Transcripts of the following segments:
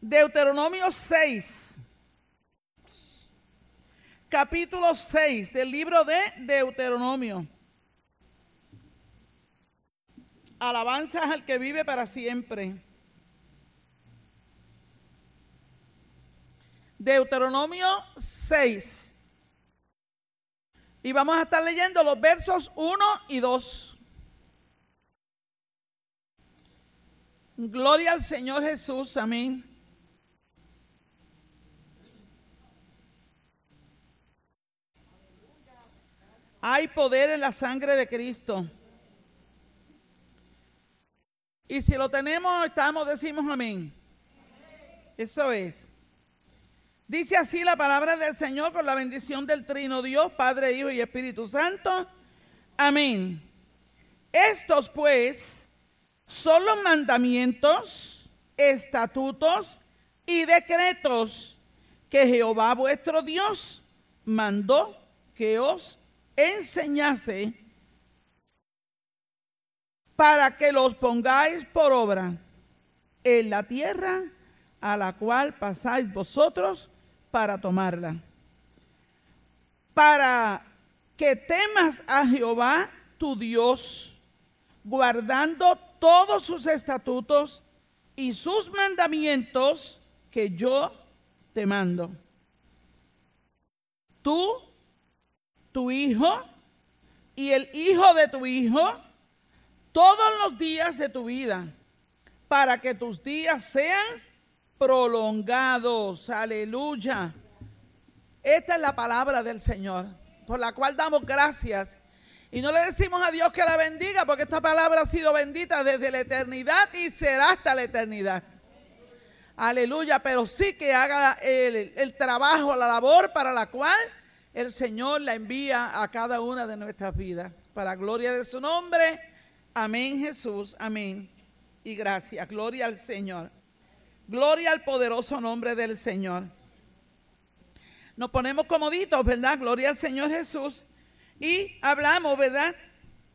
Deuteronomio 6. Capítulo 6 del libro de Deuteronomio. Alabanzas al que vive para siempre. Deuteronomio 6. Y vamos a estar leyendo los versos 1 y 2. Gloria al Señor Jesús, amén. Hay poder en la sangre de Cristo. Y si lo tenemos, estamos, decimos amén. Eso es. Dice así la palabra del Señor con la bendición del Trino Dios, Padre, Hijo y Espíritu Santo. Amén. Estos pues son los mandamientos, estatutos y decretos que Jehová vuestro Dios mandó que os enseñase para que los pongáis por obra en la tierra a la cual pasáis vosotros para tomarla. Para que temas a Jehová tu Dios, guardando todos sus estatutos y sus mandamientos que yo te mando. Tú, tu hijo y el hijo de tu hijo, todos los días de tu vida, para que tus días sean prolongados. Aleluya. Esta es la palabra del Señor, por la cual damos gracias. Y no le decimos a Dios que la bendiga, porque esta palabra ha sido bendita desde la eternidad y será hasta la eternidad. Aleluya, pero sí que haga el, el trabajo, la labor para la cual el Señor la envía a cada una de nuestras vidas. Para gloria de su nombre. Amén Jesús, amén. Y gracias. Gloria al Señor. Gloria al poderoso nombre del Señor. Nos ponemos comoditos, ¿verdad? Gloria al Señor Jesús. Y hablamos, ¿verdad?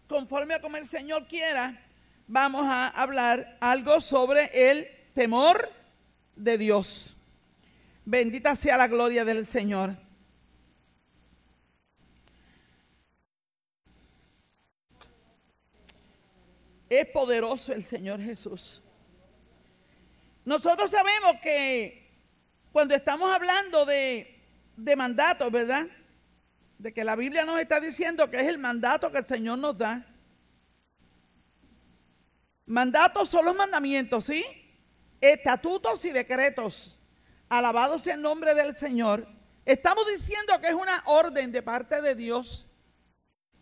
Conforme a como el Señor quiera, vamos a hablar algo sobre el temor de Dios. Bendita sea la gloria del Señor. Es poderoso el Señor Jesús. Nosotros sabemos que cuando estamos hablando de, de mandatos, ¿verdad? De que la Biblia nos está diciendo que es el mandato que el Señor nos da. Mandatos son los mandamientos, ¿sí? Estatutos y decretos. Alabado sea el nombre del Señor. Estamos diciendo que es una orden de parte de Dios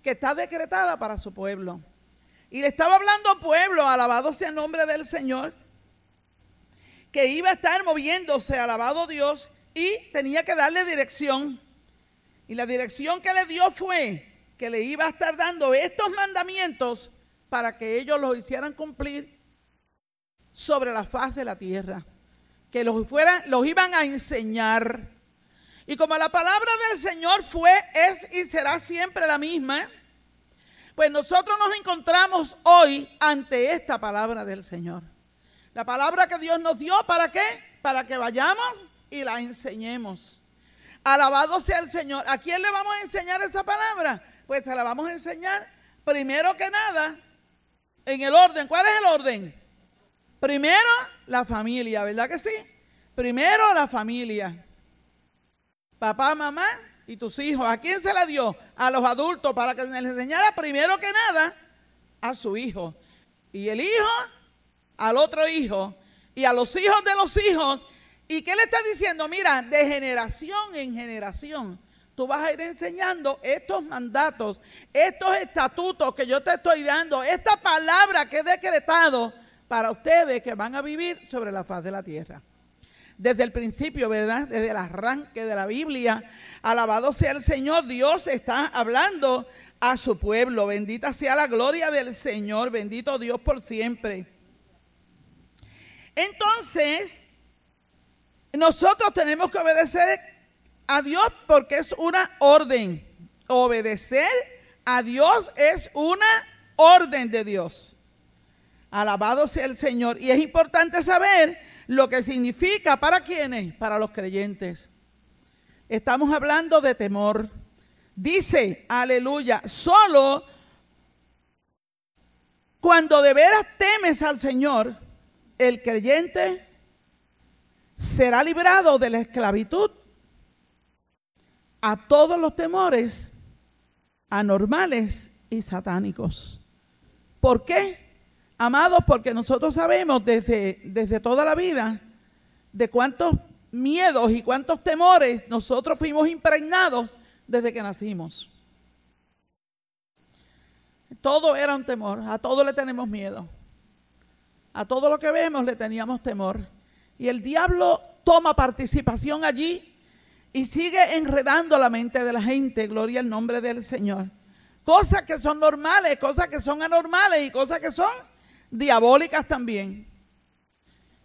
que está decretada para su pueblo. Y le estaba hablando pueblo, alabado sea el nombre del Señor que iba a estar moviéndose, alabado Dios, y tenía que darle dirección. Y la dirección que le dio fue que le iba a estar dando estos mandamientos para que ellos los hicieran cumplir sobre la faz de la tierra. Que los, fueran, los iban a enseñar. Y como la palabra del Señor fue, es y será siempre la misma, pues nosotros nos encontramos hoy ante esta palabra del Señor. La palabra que Dios nos dio, ¿para qué? Para que vayamos y la enseñemos. Alabado sea el Señor. ¿A quién le vamos a enseñar esa palabra? Pues se la vamos a enseñar primero que nada en el orden. ¿Cuál es el orden? Primero la familia, ¿verdad que sí? Primero la familia. Papá, mamá y tus hijos. ¿A quién se la dio? A los adultos para que les enseñara primero que nada a su hijo. Y el hijo al otro hijo y a los hijos de los hijos. ¿Y qué le está diciendo? Mira, de generación en generación, tú vas a ir enseñando estos mandatos, estos estatutos que yo te estoy dando, esta palabra que he decretado para ustedes que van a vivir sobre la faz de la tierra. Desde el principio, ¿verdad? Desde el arranque de la Biblia, alabado sea el Señor, Dios está hablando a su pueblo. Bendita sea la gloria del Señor, bendito Dios por siempre. Entonces, nosotros tenemos que obedecer a Dios porque es una orden. Obedecer a Dios es una orden de Dios. Alabado sea el Señor. Y es importante saber lo que significa para quienes, para los creyentes. Estamos hablando de temor. Dice, aleluya, solo cuando de veras temes al Señor, el creyente será librado de la esclavitud a todos los temores anormales y satánicos. ¿Por qué? Amados, porque nosotros sabemos desde, desde toda la vida de cuántos miedos y cuántos temores nosotros fuimos impregnados desde que nacimos. Todo era un temor, a todo le tenemos miedo. A todo lo que vemos le teníamos temor. Y el diablo toma participación allí y sigue enredando la mente de la gente, gloria al nombre del Señor. Cosas que son normales, cosas que son anormales y cosas que son diabólicas también.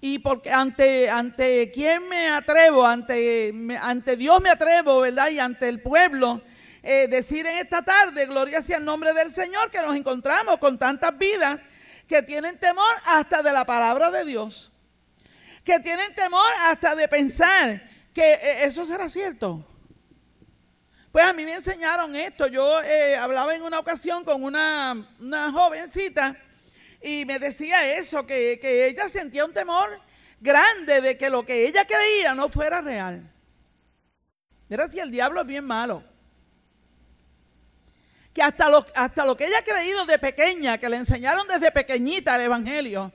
Y porque ante, ante quién me atrevo, ante, ante Dios me atrevo, ¿verdad? Y ante el pueblo, eh, decir en esta tarde, gloria sea el nombre del Señor, que nos encontramos con tantas vidas que tienen temor hasta de la palabra de Dios, que tienen temor hasta de pensar que eh, eso será cierto. Pues a mí me enseñaron esto. Yo eh, hablaba en una ocasión con una, una jovencita y me decía eso, que, ella sentía un temor grande de que lo que ella creía no fuera real. Era si el diablo es bien malo. Que hasta lo, hasta lo que ella ha creído de pequeña, que le enseñaron desde pequeñita el Evangelio,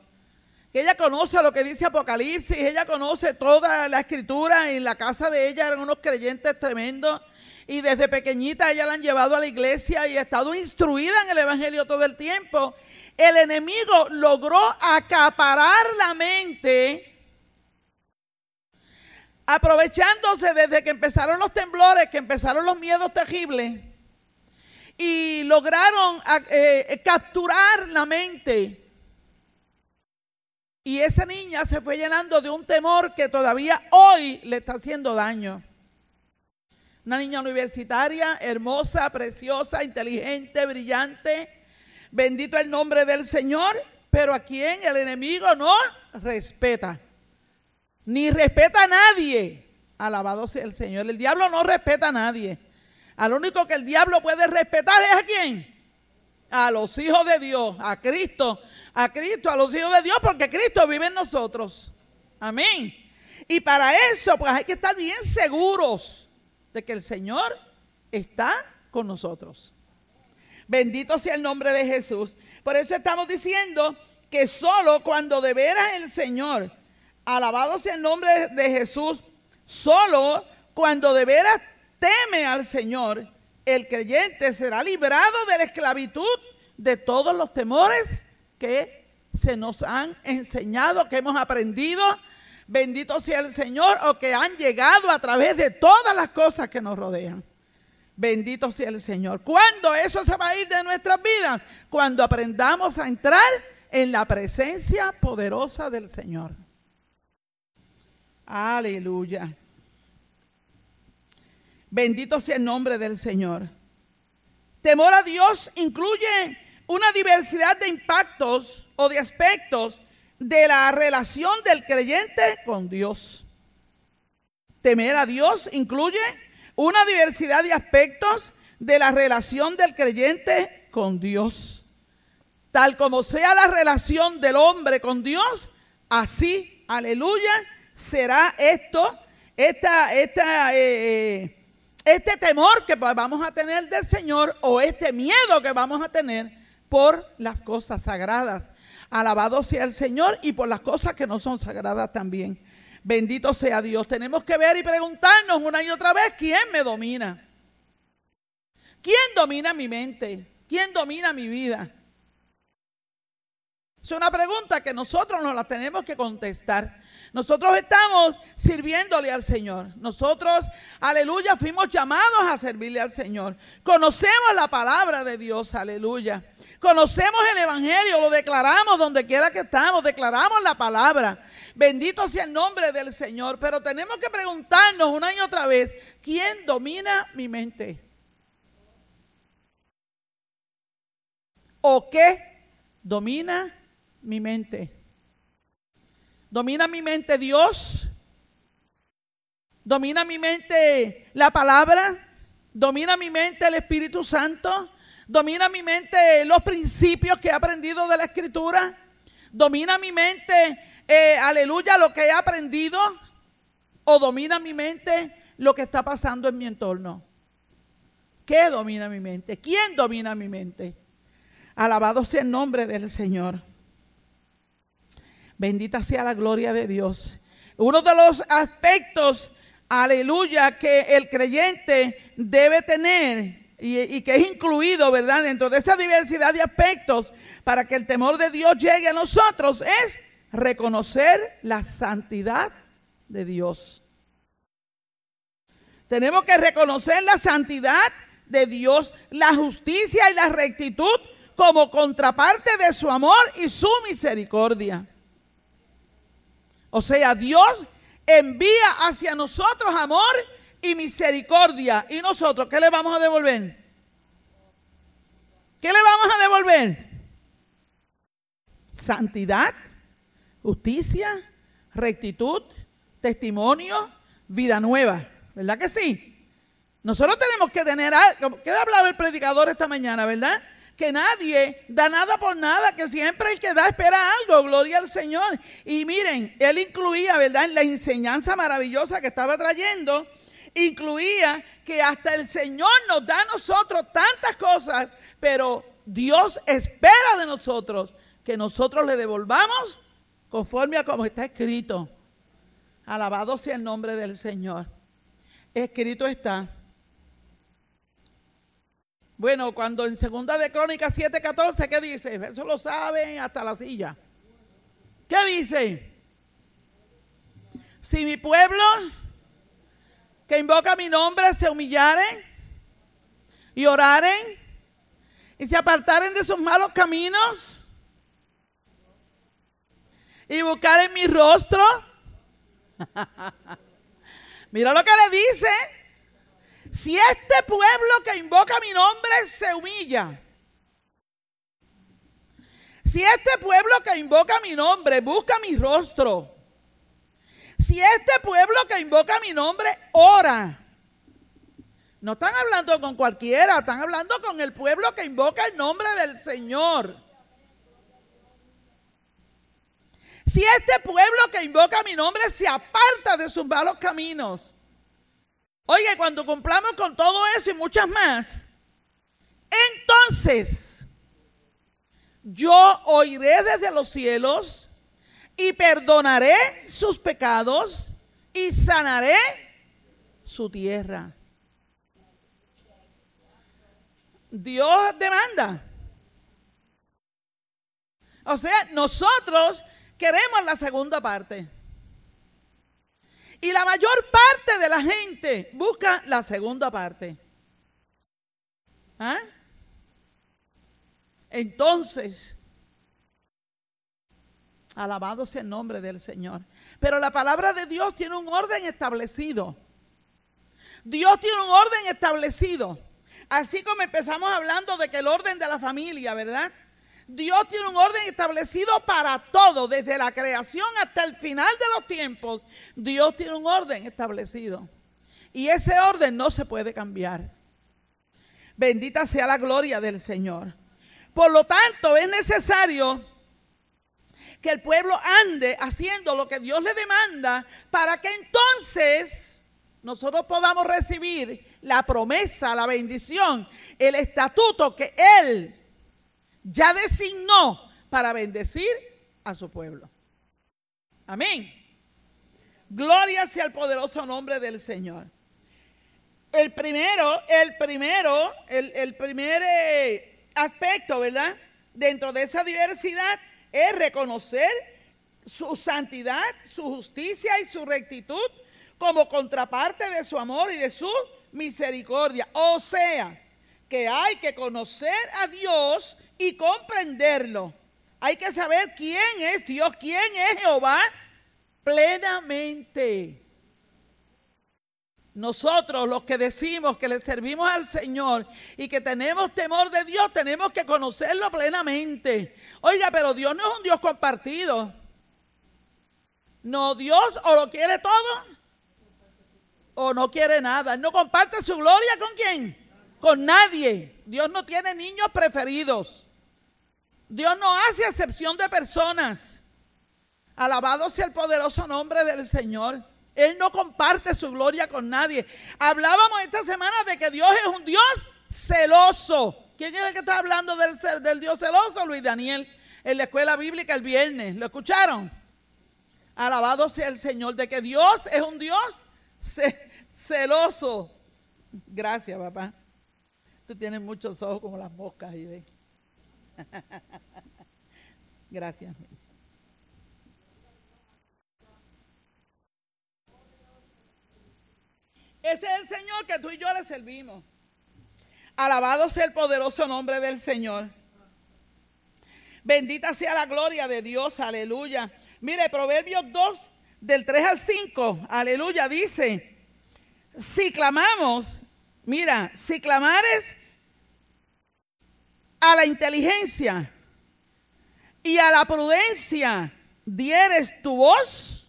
que ella conoce lo que dice Apocalipsis, ella conoce toda la escritura, en la casa de ella eran unos creyentes tremendos, y desde pequeñita ella la han llevado a la iglesia y ha estado instruida en el Evangelio todo el tiempo el enemigo logró acaparar la mente aprovechándose desde que empezaron los temblores, que empezaron los miedos terribles, y lograron eh, capturar la mente. Y esa niña se fue llenando de un temor que todavía hoy le está haciendo daño. Una niña universitaria, hermosa, preciosa, inteligente, brillante Bendito el nombre del Señor, pero a quien el enemigo no respeta. Ni respeta a nadie. Alabado sea el Señor. El diablo no respeta a nadie. Al único que el diablo puede respetar es a quién? A los hijos de Dios, a Cristo, a Cristo, a los hijos de Dios, porque Cristo vive en nosotros. Amén. Y para eso, pues hay que estar bien seguros de que el Señor está con nosotros. Bendito sea el nombre de Jesús. Por eso estamos diciendo que solo cuando de veras el Señor, alabado sea el nombre de Jesús, solo cuando de veras teme al Señor, el creyente será librado de la esclavitud de todos los temores que se nos han enseñado, que hemos aprendido. Bendito sea el Señor o que han llegado a través de todas las cosas que nos rodean. Bendito sea el Señor. ¿Cuándo eso se va a ir de nuestras vidas? Cuando aprendamos a entrar en la presencia poderosa del Señor. Aleluya. Bendito sea el nombre del Señor. Temor a Dios incluye una diversidad de impactos o de aspectos de la relación del creyente con Dios. Temer a Dios incluye una diversidad de aspectos de la relación del creyente con Dios. Tal como sea la relación del hombre con Dios, así, aleluya, será esto, esta, esta, eh, eh, este temor que vamos a tener del Señor o este miedo que vamos a tener por las cosas sagradas. Alabado sea el Señor y por las cosas que no son sagradas también. Bendito sea Dios. Tenemos que ver y preguntarnos una y otra vez, ¿quién me domina? ¿Quién domina mi mente? ¿Quién domina mi vida? Es una pregunta que nosotros nos la tenemos que contestar. Nosotros estamos sirviéndole al Señor. Nosotros, aleluya, fuimos llamados a servirle al Señor. Conocemos la palabra de Dios, aleluya. Conocemos el Evangelio, lo declaramos donde quiera que estamos, declaramos la palabra. Bendito sea el nombre del Señor. Pero tenemos que preguntarnos una y otra vez, ¿quién domina mi mente? ¿O qué domina mi mente? Domina mi mente Dios. Domina mi mente la palabra. Domina mi mente el Espíritu Santo. Domina mi mente los principios que he aprendido de la Escritura. Domina mi mente, eh, aleluya, lo que he aprendido. O domina mi mente lo que está pasando en mi entorno. ¿Qué domina mi mente? ¿Quién domina mi mente? Alabado sea el nombre del Señor. Bendita sea la gloria de Dios. Uno de los aspectos, aleluya, que el creyente debe tener y, que es incluido, ¿verdad? Dentro de esa diversidad de aspectos para que el temor de Dios llegue a nosotros es reconocer la santidad de Dios. Tenemos que reconocer la santidad de Dios, la justicia y la rectitud como contraparte de su amor y su misericordia. O sea, Dios envía hacia nosotros amor y misericordia. ¿Y nosotros qué le vamos a devolver? ¿Qué le vamos a devolver? Santidad, justicia, rectitud, testimonio, vida nueva. ¿Verdad que sí? Nosotros tenemos que tener algo. ¿Qué hablaba el predicador esta mañana, verdad? que nadie da nada por nada, que siempre el que da espera algo, gloria al Señor. Y miren, él incluía, ¿verdad? En la enseñanza maravillosa que estaba trayendo, incluía que hasta el Señor nos da a nosotros tantas cosas, pero Dios espera de nosotros que nosotros le devolvamos conforme a como está escrito. Alabado sea el nombre del Señor. Escrito está bueno, cuando en segunda de Crónicas 7:14, ¿qué dice? Eso lo saben hasta la silla. ¿Qué dice? Si mi pueblo que invoca mi nombre se humillaren y oraren y se apartaren de sus malos caminos y buscaren mi rostro. Mira lo que le dice. Si este pueblo que invoca mi nombre se humilla, si este pueblo que invoca mi nombre busca mi rostro, si este pueblo que invoca mi nombre ora, no están hablando con cualquiera, están hablando con el pueblo que invoca el nombre del Señor. Si este pueblo que invoca mi nombre se aparta de sus malos caminos, Oye, cuando cumplamos con todo eso y muchas más, entonces yo oiré desde los cielos y perdonaré sus pecados y sanaré su tierra. Dios demanda. O sea, nosotros queremos la segunda parte. Y la mayor parte de la gente busca la segunda parte. ¿Ah? Entonces, alabado sea el nombre del Señor. Pero la palabra de Dios tiene un orden establecido. Dios tiene un orden establecido. Así como empezamos hablando de que el orden de la familia, ¿verdad? Dios tiene un orden establecido para todo, desde la creación hasta el final de los tiempos. Dios tiene un orden establecido. Y ese orden no se puede cambiar. Bendita sea la gloria del Señor. Por lo tanto, es necesario que el pueblo ande haciendo lo que Dios le demanda para que entonces nosotros podamos recibir la promesa, la bendición, el estatuto que Él ya designó para bendecir a su pueblo. Amén. Gloria sea el poderoso nombre del Señor. El primero, el primero, el, primer eh, aspecto, ¿verdad? Dentro de esa diversidad es reconocer su santidad, su justicia y su rectitud como contraparte de su amor y de su misericordia. O sea, que hay que conocer a Dios y comprenderlo. Hay que saber quién es Dios, quién es Jehová plenamente. Nosotros los que decimos que le servimos al Señor y que tenemos temor de Dios, tenemos que conocerlo plenamente. Oiga, pero Dios no es un Dios compartido. No, Dios o lo quiere todo o no quiere nada. no comparte su gloria con quién? Con nadie. Dios no tiene niños preferidos. Dios no hace excepción de personas. Alabado sea el poderoso nombre del Señor. Él no comparte su gloria con nadie. Hablábamos esta semana de que Dios es un Dios celoso. ¿Quién es el que está hablando del, del Dios celoso? Luis Daniel, en la escuela bíblica el viernes. ¿Lo escucharon? Alabado sea el Señor, de que Dios es un Dios celoso. Gracias, papá. Tú tienes muchos ojos como las moscas ahí, Gracias. Ese es el Señor que tú y yo le servimos. Alabado sea el poderoso nombre del Señor. Bendita sea la gloria de Dios, aleluya. Mire, Proverbios 2, del 3 al 5, aleluya, dice, si clamamos, mira, si clamares a la inteligencia y a la prudencia dieres tu voz,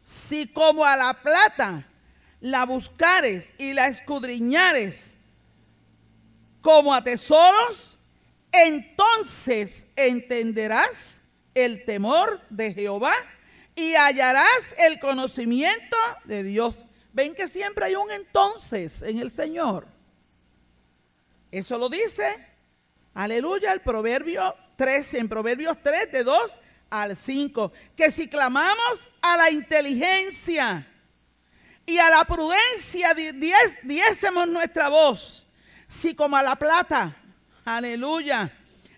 si como a la plata la buscares y la escudriñares como a tesoros, entonces entenderás el temor de Jehová y hallarás el conocimiento de Dios. Ven que siempre hay un entonces en el Señor. Eso lo dice, aleluya, el proverbio 13, en Proverbios 3, de 2 al 5, que si clamamos a la inteligencia, y a la prudencia diésemos nuestra voz. Si como a la plata, aleluya,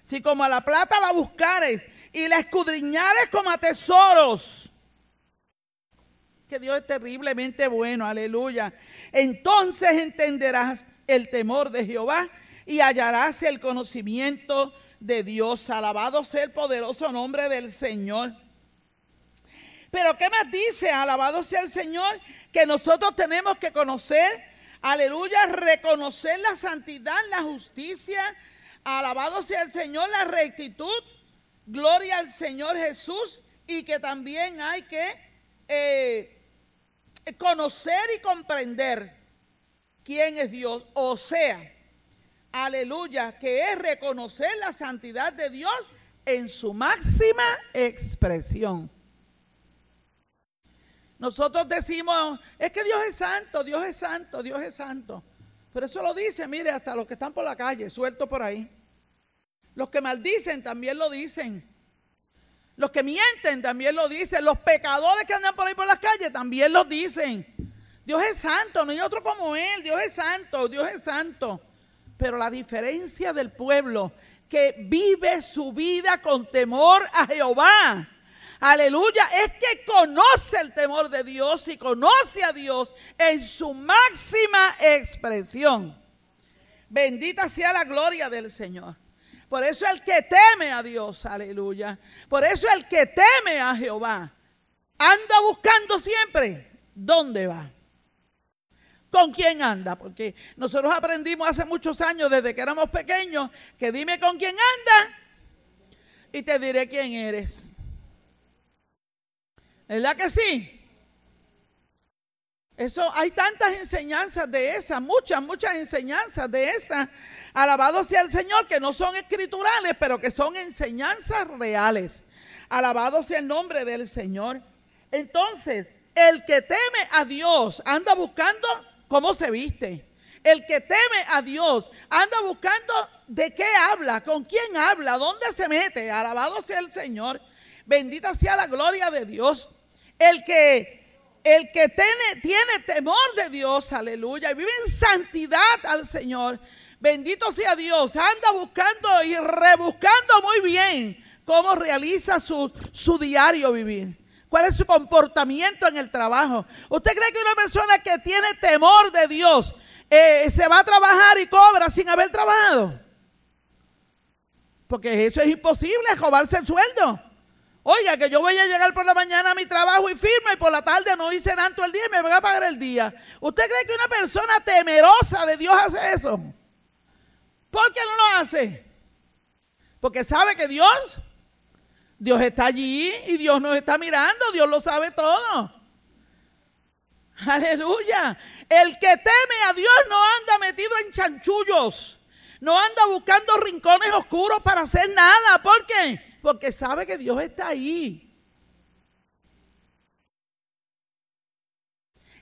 si como a la plata la buscares y la escudriñares como a tesoros. Que Dios es terriblemente bueno, aleluya. Entonces entenderás el temor de Jehová y hallarás el conocimiento de Dios. Alabado sea el poderoso nombre del Señor. Pero ¿qué más dice? Alabado sea el Señor, que nosotros tenemos que conocer, aleluya, reconocer la santidad, la justicia, alabado sea el Señor, la rectitud, gloria al Señor Jesús, y que también hay que eh, conocer y comprender quién es Dios, o sea, aleluya, que es reconocer la santidad de Dios en su máxima expresión. Nosotros decimos, es que Dios es santo, Dios es santo, Dios es santo. Pero eso lo dice, mire, hasta los que están por la calle, sueltos por ahí. Los que maldicen también lo dicen. Los que mienten también lo dicen. Los pecadores que andan por ahí por las calles también lo dicen. Dios es santo, no hay otro como Él. Dios es santo, Dios es santo. Pero la diferencia del pueblo que vive su vida con temor a Jehová aleluya, es que conoce el temor de Dios y conoce a Dios en su máxima expresión. Bendita sea la gloria del Señor. Por eso el que teme a Dios, aleluya. Por eso el que teme a Jehová anda buscando siempre dónde va. ¿Con quién anda? Porque nosotros aprendimos hace muchos años, desde que éramos pequeños, que dime con quién anda y te diré quién eres. ¿Verdad que sí? Eso hay tantas enseñanzas de esas, muchas, muchas enseñanzas de esas. Alabado sea el Señor, que no son escriturales, pero que son enseñanzas reales. Alabado sea el nombre del Señor. Entonces, el que teme a Dios anda buscando cómo se viste. El que teme a Dios anda buscando de qué habla, con quién habla, dónde se mete. Alabado sea el Señor. Bendita sea la gloria de Dios. El que, el que tiene, tiene temor de Dios, aleluya, y vive en santidad al Señor, bendito sea Dios, anda buscando y rebuscando muy bien cómo realiza su, su diario vivir. ¿Cuál es su comportamiento en el trabajo? ¿Usted cree que una persona que tiene temor de Dios eh, se va a trabajar y cobra sin haber trabajado? Porque eso es imposible, robarse el sueldo. Oiga, que yo voy a llegar por la mañana a mi trabajo y firme y por la tarde no hice nada todo el día y me van a pagar el día. ¿Usted cree que una persona temerosa de Dios hace eso? ¿Por qué no lo hace? Porque sabe que Dios Dios está allí y Dios nos está mirando, Dios lo sabe todo. Aleluya. El que teme a Dios no anda metido en chanchullos. No anda buscando rincones oscuros para hacer nada. ¿Por qué? Porque sabe que Dios está ahí.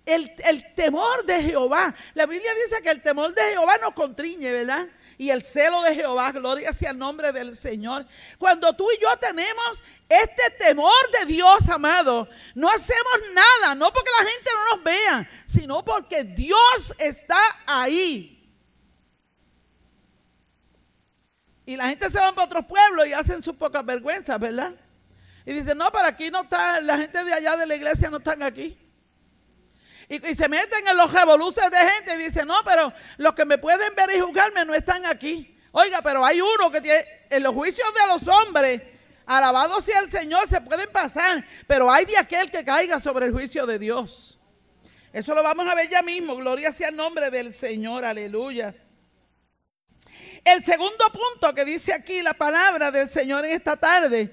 El, el, temor de Jehová. La Biblia dice que el temor de Jehová nos contriñe, ¿verdad? y el celo de Jehová. Gloria sea el nombre del Señor. Cuando tú y yo tenemos este temor de Dios, amado, no hacemos nada, no porque la gente no nos vea, sino porque Dios está ahí. Y la gente se va para otros pueblos y hacen sus pocas vergüenzas, ¿verdad? Y dicen, no, para aquí no está, la gente de allá de la iglesia no están aquí. Y, se meten en los revoluciones de gente y dicen, no, pero los que me pueden ver y juzgarme no están aquí. Oiga, pero hay uno que tiene, en los juicios de los hombres, alabado sea el Señor, se pueden pasar, pero hay de aquel que caiga sobre el juicio de Dios. Eso lo vamos a ver ya mismo, gloria sea el nombre del Señor, aleluya. El segundo punto que dice aquí la palabra del Señor en esta tarde,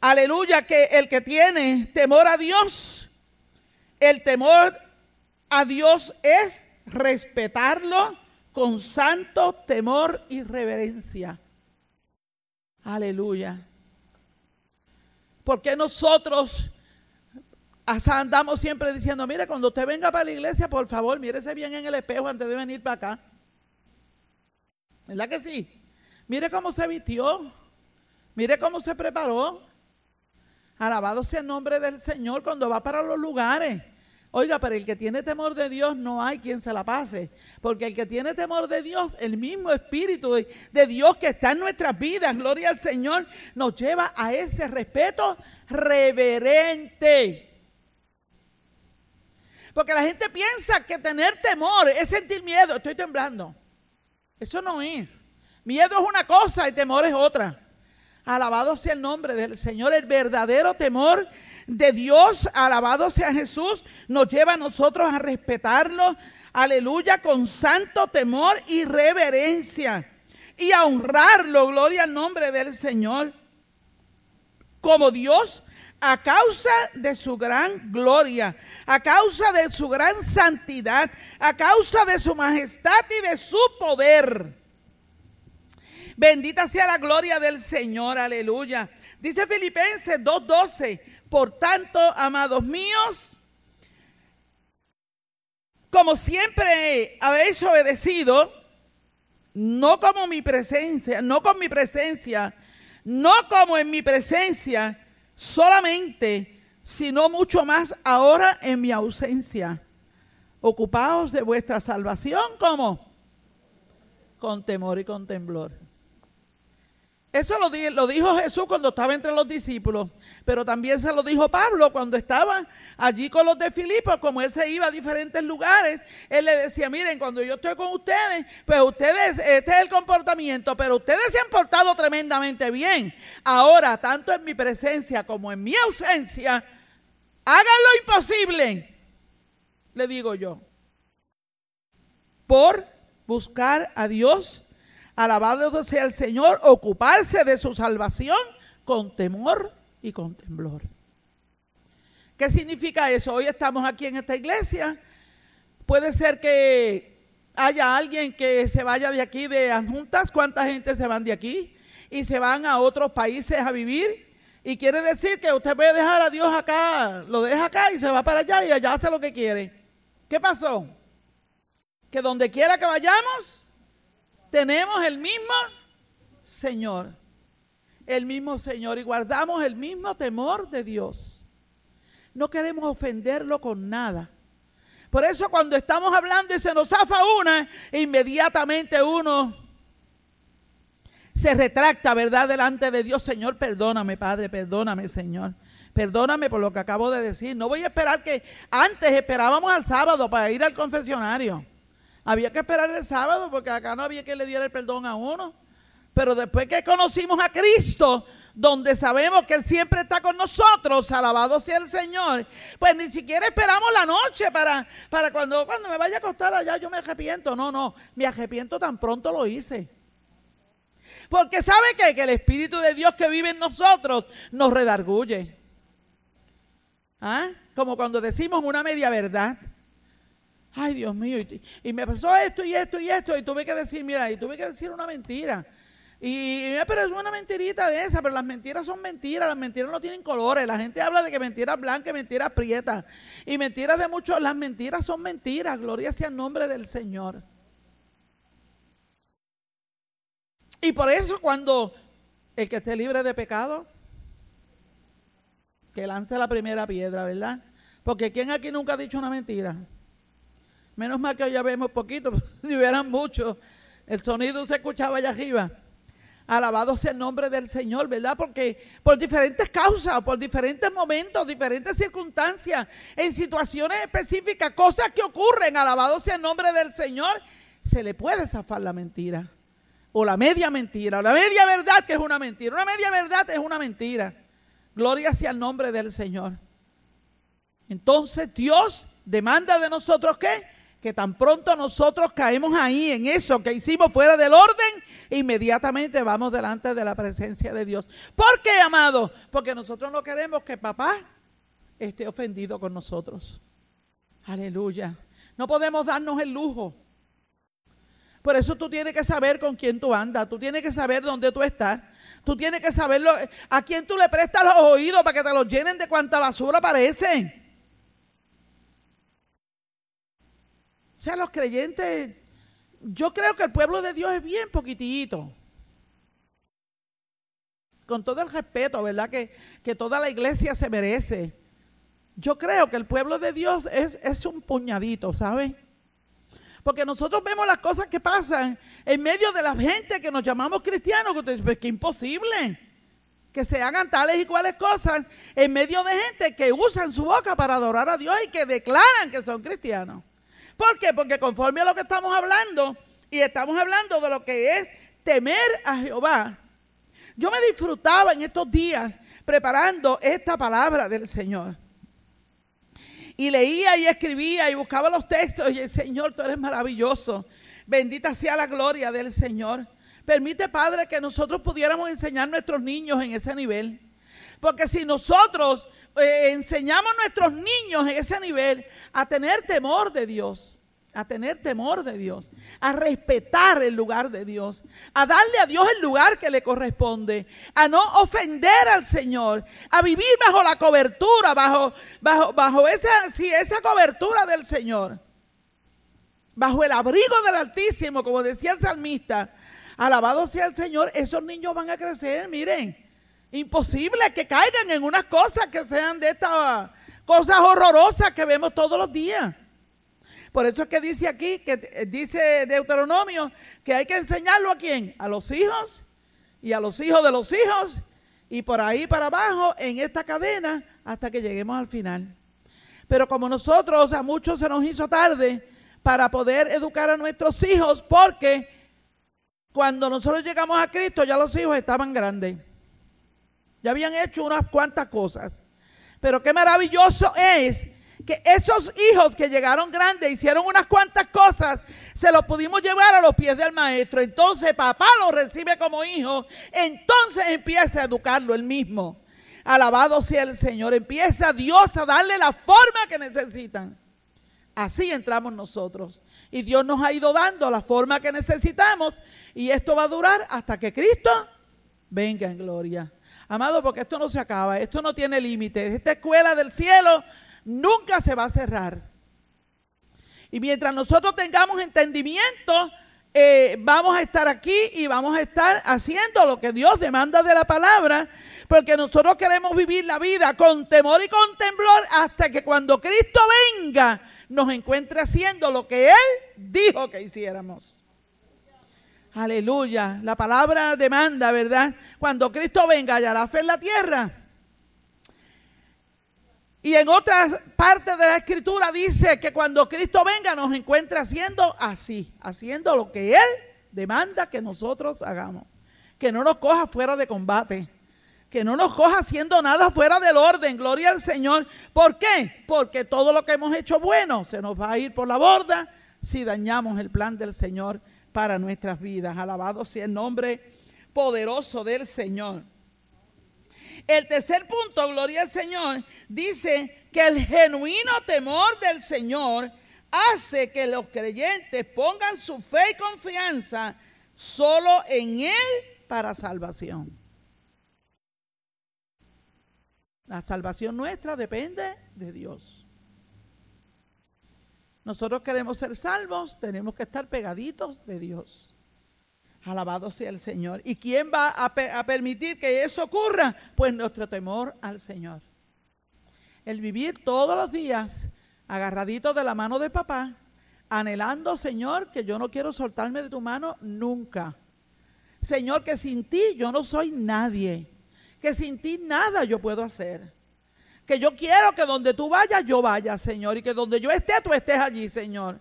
aleluya, que el que tiene temor a Dios, el temor a Dios es respetarlo con santo temor y reverencia. Aleluya. Porque nosotros andamos siempre diciendo, mire, cuando usted venga para la iglesia, por favor, mírese bien en el espejo antes de venir para acá. ¿Verdad que sí? Mire cómo se vistió. Mire cómo se preparó. Alabado sea el nombre del Señor cuando va para los lugares. Oiga, pero el que tiene temor de Dios no hay quien se la pase. Porque el que tiene temor de Dios, el mismo Espíritu de, Dios que está en nuestras vidas, gloria al Señor, nos lleva a ese respeto reverente. Porque la gente piensa que tener temor es sentir miedo. Estoy temblando. Eso no es. Miedo es una cosa y temor es otra. Alabado sea el nombre del Señor. El verdadero temor de Dios, alabado sea Jesús, nos lleva a nosotros a respetarlo. Aleluya, con santo temor y reverencia. Y a honrarlo, gloria al nombre del Señor. Como Dios a causa de su gran gloria, a causa de su gran santidad, a causa de su majestad y de su poder. Bendita sea la gloria del Señor, aleluya. Dice Filipenses 2.12, por tanto, amados míos, como siempre habéis obedecido, no como mi presencia, no con mi presencia, no como en mi presencia solamente, sino mucho más ahora en mi ausencia. Ocupaos de vuestra salvación como con temor y con temblor. Eso lo, dijo Jesús cuando estaba entre los discípulos, pero también se lo dijo Pablo cuando estaba allí con los de Filipos, como él se iba a diferentes lugares, él le decía, miren, cuando yo estoy con ustedes, pues ustedes, este es el comportamiento, pero ustedes se han portado tremendamente bien. Ahora, tanto en mi presencia como en mi ausencia, hagan lo imposible, le digo yo, por buscar a Dios alabado sea el Señor, ocuparse de su salvación con temor y con temblor. ¿Qué significa eso? Hoy estamos aquí en esta iglesia. Puede ser que haya alguien que se vaya de aquí de juntas. ¿Cuánta gente se van de aquí? Y se van a otros países a vivir. Y quiere decir que usted puede dejar a Dios acá, lo deja acá y se va para allá y allá hace lo que quiere. ¿Qué pasó? Que donde quiera que vayamos, tenemos el mismo Señor, el mismo Señor y guardamos el mismo temor de Dios. No queremos ofenderlo con nada. Por eso cuando estamos hablando y se nos zafa una, inmediatamente uno se retracta, ¿verdad? Delante de Dios, Señor, perdóname, Padre, perdóname, Señor. Perdóname por lo que acabo de decir. No voy a esperar que antes esperábamos al sábado para ir al confesionario. Había que esperar el sábado porque acá no había que le diera el perdón a uno. Pero después que conocimos a Cristo, donde sabemos que Él siempre está con nosotros, alabado sea el Señor, pues ni siquiera esperamos la noche para, para cuando, cuando me vaya a acostar allá yo me arrepiento. No, no, me arrepiento tan pronto lo hice. Porque ¿sabe qué? Que el Espíritu de Dios que vive en nosotros nos redarguye. ¿Ah? Como cuando decimos una media verdad. Ay, Dios mío, y, me pasó esto y esto y esto, y tuve que decir, mira, y tuve que decir una mentira. Y, pero es una mentirita de esa, pero las mentiras son mentiras, las mentiras no tienen colores. La gente habla de que mentiras blancas mentiras prietas. Y mentiras de muchos, las mentiras son mentiras. Gloria sea el nombre del Señor. Y por eso cuando el que esté libre de pecado, que lance la primera piedra, ¿verdad? Porque ¿quién aquí nunca ha dicho una mentira? Menos mal que hoy ya vemos poquito, si hubieran muchos, el sonido se escuchaba allá arriba. Alabado sea el nombre del Señor, ¿verdad? Porque por diferentes causas, por diferentes momentos, diferentes circunstancias, en situaciones específicas, cosas que ocurren, alabado sea el nombre del Señor, se le puede zafar la mentira. O la media mentira, o la media verdad que es una mentira. Una media verdad es una mentira. Gloria sea el nombre del Señor. Entonces Dios demanda de nosotros qué? Que tan pronto nosotros caemos ahí en eso que hicimos fuera del orden, inmediatamente vamos delante de la presencia de Dios. ¿Por qué, amado? Porque nosotros no queremos que papá esté ofendido con nosotros. Aleluya. No podemos darnos el lujo. Por eso tú tienes que saber con quién tú andas, tú tienes que saber dónde tú estás, tú tienes que saber a quién tú le prestas los oídos para que te los llenen de cuanta basura parece. O sea, los creyentes, yo creo que el pueblo de Dios es bien poquitito. Con todo el respeto, ¿verdad? Que, que toda la iglesia se merece. Yo creo que el pueblo de Dios es, es un puñadito, ¿sabe? Porque nosotros vemos las cosas que pasan en medio de la gente que nos llamamos cristianos, que es pues, imposible que se hagan tales y cuales cosas en medio de gente que usan su boca para adorar a Dios y que declaran que son cristianos. ¿Por qué? Porque conforme a lo que estamos hablando, y estamos hablando de lo que es temer a Jehová, yo me disfrutaba en estos días preparando esta palabra del Señor. Y leía y escribía y buscaba los textos y el Señor, tú eres maravilloso. Bendita sea la gloria del Señor. Permite, Padre, que nosotros pudiéramos enseñar a nuestros niños en ese nivel. Porque si nosotros eh, enseñamos a nuestros niños en ese nivel a tener temor de Dios, a tener temor de Dios, a respetar el lugar de Dios, a darle a Dios el lugar que le corresponde, a no ofender al Señor, a vivir bajo la cobertura, bajo, bajo, bajo esa, esa cobertura del Señor, bajo el abrigo del Altísimo, como decía el salmista, alabado sea el Señor, esos niños van a crecer, miren Imposible que caigan en unas cosas que sean de estas cosas horrorosas que vemos todos los días. Por eso es que dice aquí, que dice Deuteronomio, que hay que enseñarlo a quién? A los hijos y a los hijos de los hijos y por ahí para abajo en esta cadena hasta que lleguemos al final. Pero como nosotros a muchos se nos hizo tarde para poder educar a nuestros hijos, porque cuando nosotros llegamos a Cristo ya los hijos estaban grandes. Ya habían hecho unas cuantas cosas. Pero qué maravilloso es que esos hijos que llegaron grandes hicieron unas cuantas cosas, se los pudimos llevar a los pies del maestro. Entonces papá lo recibe como hijo, entonces empieza a educarlo él mismo. Alabado sea el Señor, empieza Dios a darle la forma que necesitan. Así entramos nosotros. Y Dios nos ha ido dando la forma que necesitamos. Y esto va a durar hasta que Cristo venga en gloria. Amado, porque esto no se acaba, esto no tiene límites. Esta escuela del cielo nunca se va a cerrar. Y mientras nosotros tengamos entendimiento, eh, vamos a estar aquí y vamos a estar haciendo lo que Dios demanda de la palabra, porque nosotros queremos vivir la vida con temor y con temblor hasta que cuando Cristo venga nos encuentre haciendo lo que Él dijo que hiciéramos. Aleluya. La palabra demanda, ¿verdad? Cuando Cristo venga, hallará fe en la tierra. Y en otras partes de la escritura dice que cuando Cristo venga nos encuentra haciendo así, haciendo lo que Él demanda que nosotros hagamos. Que no nos coja fuera de combate. Que no nos coja haciendo nada fuera del orden. Gloria al Señor. ¿Por qué? Porque todo lo que hemos hecho bueno se nos va a ir por la borda si dañamos el plan del Señor para nuestras vidas. Alabado sea el nombre poderoso del Señor. El tercer punto, gloria al Señor, dice que el genuino temor del Señor hace que los creyentes pongan su fe y confianza solo en Él para salvación. La salvación nuestra depende de Dios. Nosotros queremos ser salvos, tenemos que estar pegaditos de Dios. Alabado sea el Señor. ¿Y quién va a, permitir que eso ocurra? Pues nuestro temor al Señor. El vivir todos los días agarradito de la mano de papá, anhelando, Señor, que yo no quiero soltarme de tu mano nunca. Señor, que sin ti yo no soy nadie. Que sin ti nada yo puedo hacer. Que yo quiero que donde tú vayas, yo vaya, Señor. Y que donde yo esté, tú estés allí, Señor.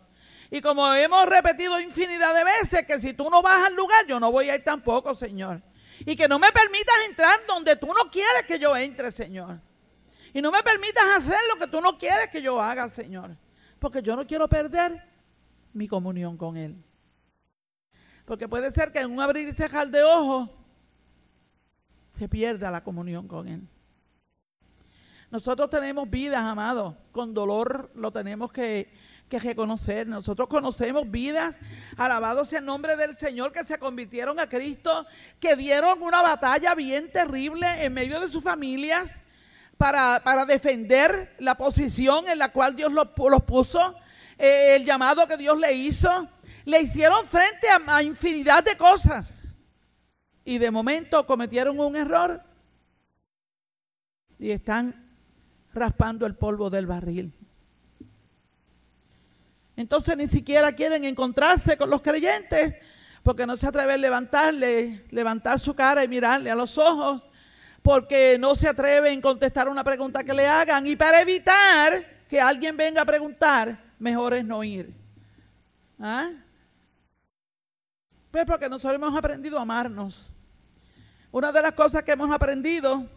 Y como hemos repetido infinidad de veces, que si tú no vas al lugar, yo no voy a ir tampoco, Señor. Y que no me permitas entrar donde tú no quieres que yo entre, Señor. Y no me permitas hacer lo que tú no quieres que yo haga, Señor. Porque yo no quiero perder mi comunión con Él. Porque puede ser que en un abrir y cerrar de ojos se pierda la comunión con Él. Nosotros tenemos vidas, amados. Con dolor lo tenemos que, que reconocer. Nosotros conocemos vidas, alabados sea el nombre del Señor, que se convirtieron a Cristo, que dieron una batalla bien terrible en medio de sus familias para, defender la posición en la cual Dios los, puso, eh, el llamado que Dios le hizo. Le hicieron frente a infinidad de cosas. Y de momento cometieron un error y están raspando el polvo del barril. Entonces ni siquiera quieren encontrarse con los creyentes porque no se atreven a levantarle, levantar su cara y mirarle a los ojos, porque no se atreven a contestar una pregunta que le hagan. Y para evitar que alguien venga a preguntar, mejor es no ir. ¿Ah? Pues porque nosotros hemos aprendido a amarnos. Una de las cosas que hemos aprendido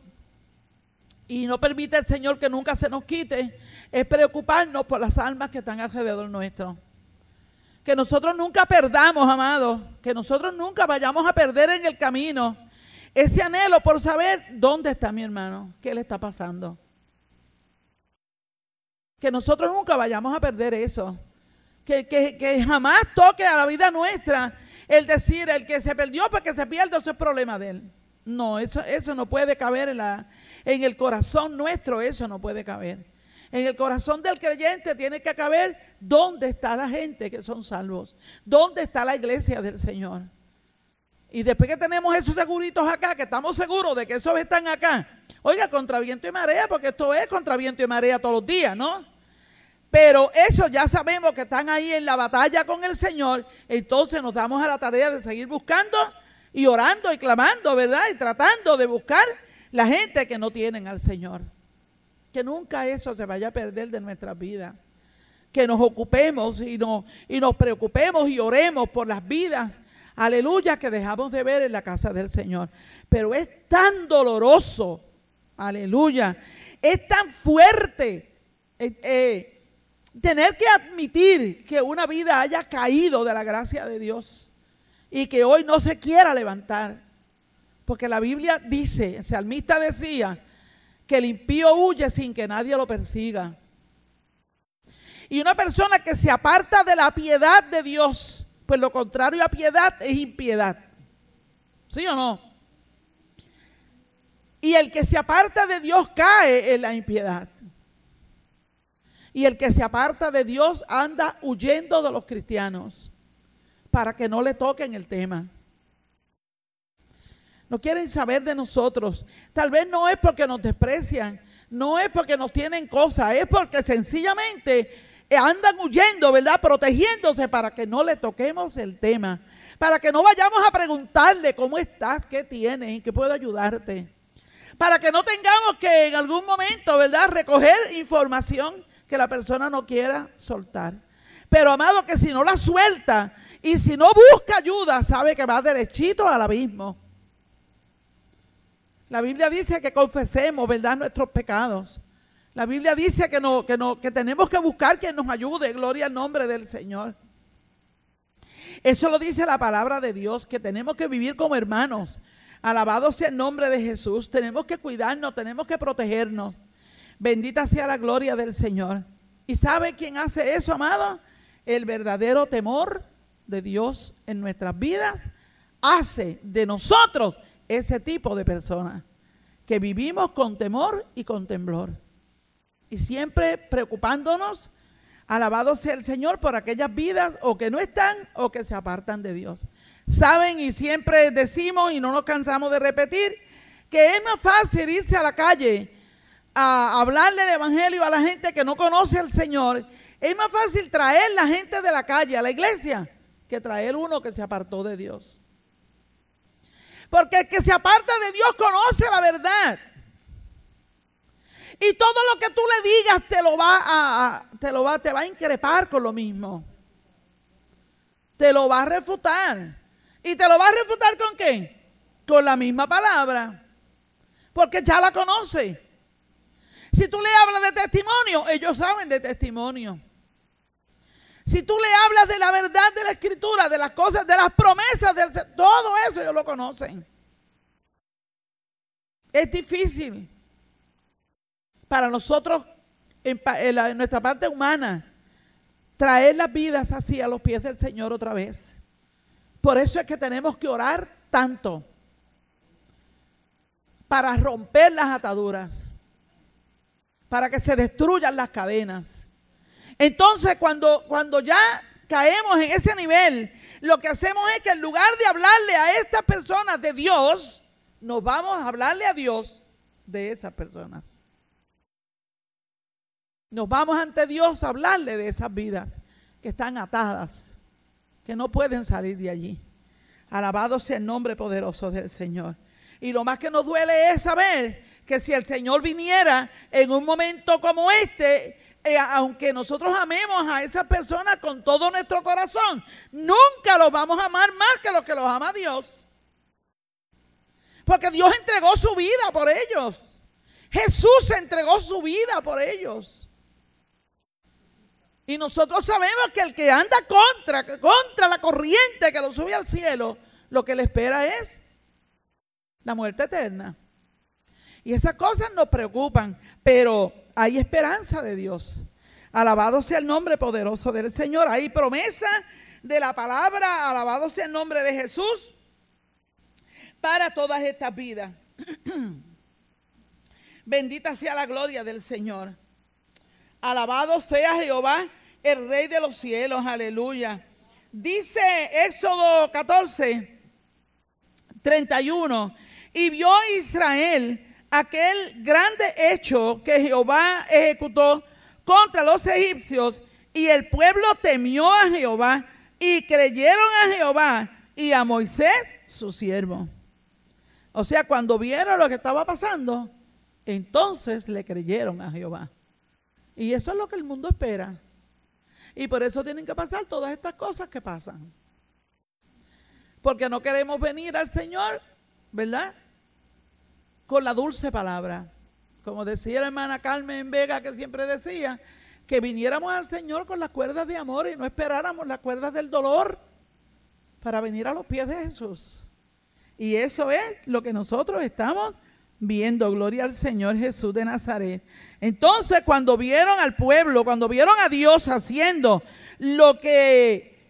y no permite el Señor que nunca se nos quite, es preocuparnos por las almas que están alrededor nuestro. Que nosotros nunca perdamos, amados, que nosotros nunca vayamos a perder en el camino ese anhelo por saber dónde está mi hermano, qué le está pasando. Que nosotros nunca vayamos a perder eso. Que, que, jamás toque a la vida nuestra el decir, el que se perdió para que se pierda, eso es problema de él. No, eso, eso no puede caber en, la, en el corazón nuestro, eso no puede caber. En el corazón del creyente tiene que caber dónde está la gente que son salvos, dónde está la iglesia del Señor. Y después que tenemos esos seguritos acá, que estamos seguros de que esos están acá, oiga, contra viento y marea, porque esto es contra viento y marea todos los días, ¿no? Pero eso ya sabemos que están ahí en la batalla con el Señor, entonces nos damos a la tarea de seguir buscando y orando y clamando, ¿verdad? Y tratando de buscar la gente que no tienen al Señor. Que nunca eso se vaya a perder de nuestras vidas. Que nos ocupemos y, no, y nos preocupemos y oremos por las vidas, aleluya, que dejamos de ver en la casa del Señor. Pero es tan doloroso, aleluya, es tan fuerte eh, eh, tener que admitir que una vida haya caído de la gracia de Dios y que hoy no se quiera levantar. Porque la Biblia dice, el salmista decía, que el impío huye sin que nadie lo persiga. Y una persona que se aparta de la piedad de Dios, pues lo contrario a piedad es impiedad. ¿Sí o no? Y el que se aparta de Dios cae en la impiedad. Y el que se aparta de Dios anda huyendo de los cristianos para que no le toquen el tema. No quieren saber de nosotros. Tal vez no es porque nos desprecian, no es porque nos tienen cosas, es porque sencillamente andan huyendo, ¿verdad? Protegiéndose para que no le toquemos el tema, para que no vayamos a preguntarle cómo estás, qué tienes y qué puedo ayudarte. Para que no tengamos que en algún momento, ¿verdad? Recoger información que la persona no quiera soltar. Pero amado, que si no la suelta, y si no busca ayuda, sabe que va derechito al abismo. La Biblia dice que confesemos, ¿verdad?, nuestros pecados. La Biblia dice que, no, que, no, que tenemos que buscar quien nos ayude. Gloria al nombre del Señor. Eso lo dice la palabra de Dios, que tenemos que vivir como hermanos. Alabado sea el nombre de Jesús. Tenemos que cuidarnos, tenemos que protegernos. Bendita sea la gloria del Señor. ¿Y sabe quién hace eso, amado? El verdadero temor de Dios en nuestras vidas hace de nosotros ese tipo de personas que vivimos con temor y con temblor. Y siempre preocupándonos, alabado sea el Señor por aquellas vidas o que no están o que se apartan de Dios. Saben y siempre decimos y no nos cansamos de repetir que es más fácil irse a la calle a hablarle el Evangelio a la gente que no conoce al Señor. Es más fácil traer la gente de la calle a la iglesia que traer uno que se apartó de Dios. Porque el que se aparta de Dios conoce la verdad. Y todo lo que tú le digas te lo va a, te lo va, te va a increpar con lo mismo. Te lo va a refutar. ¿Y te lo va a refutar con qué? Con la misma palabra. Porque ya la conoce. Si tú le hablas de testimonio, ellos saben de testimonio. Si tú le hablas de la verdad de la escritura, de las cosas, de las promesas, de todo eso ellos lo conocen. Es difícil para nosotros, en, en nuestra parte humana, traer las vidas así a los pies del Señor otra vez. Por eso es que tenemos que orar tanto para romper las ataduras, para que se destruyan las cadenas. Entonces, cuando, cuando ya caemos en ese nivel, lo que hacemos es que en lugar de hablarle a estas personas de Dios, nos vamos a hablarle a Dios de esas personas. Nos vamos ante Dios a hablarle de esas vidas que están atadas, que no pueden salir de allí. Alabado sea el nombre poderoso del Señor. Y lo más que nos duele es saber que si el Señor viniera en un momento como este, eh, aunque nosotros amemos a esa persona con todo nuestro corazón, nunca los vamos a amar más que los que los ama Dios. Porque Dios entregó su vida por ellos. Jesús entregó su vida por ellos. Y nosotros sabemos que el que anda contra, contra la corriente que lo sube al cielo, lo que le espera es la muerte eterna. Y esas cosas nos preocupan, pero hay esperanza de Dios. Alabado sea el nombre poderoso del Señor. Hay promesa de la palabra. Alabado sea el nombre de Jesús para todas estas vidas. Bendita sea la gloria del Señor. Alabado sea Jehová el Rey de los cielos, aleluya. Dice Éxodo 14, 31, y vio Israel aquel grande hecho que Jehová ejecutó contra los egipcios, y el pueblo temió a Jehová, y creyeron a Jehová y a Moisés, su siervo. O sea, cuando vieron lo que estaba pasando, entonces le creyeron a Jehová. Y eso es lo que el mundo espera. Y por eso tienen que pasar todas estas cosas que pasan. Porque no queremos venir al Señor, ¿verdad? Con la dulce palabra. Como decía la hermana Carmen Vega, que siempre decía, que viniéramos al Señor con las cuerdas de amor y no esperáramos las cuerdas del dolor para venir a los pies de Jesús. Y eso es lo que nosotros estamos viendo, gloria al Señor Jesús de Nazaret. Entonces, cuando vieron al pueblo, cuando vieron a Dios haciendo lo que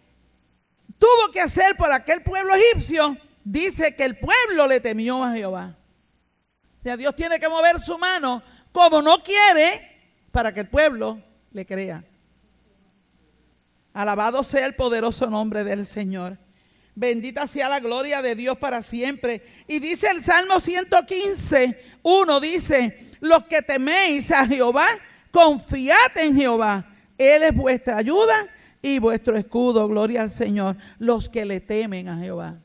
tuvo que hacer por aquel pueblo egipcio, dice que el pueblo le temió a Jehová. O sea, Dios tiene que mover su mano como no quiere para que el pueblo le crea. Alabado sea el poderoso nombre del Señor. Bendita sea la gloria de Dios para siempre. Y dice el Salmo 115, 1 dice, los que teméis a Jehová, confiad en Jehová. Él es vuestra ayuda y vuestro escudo. Gloria al Señor. Los que le temen a Jehová.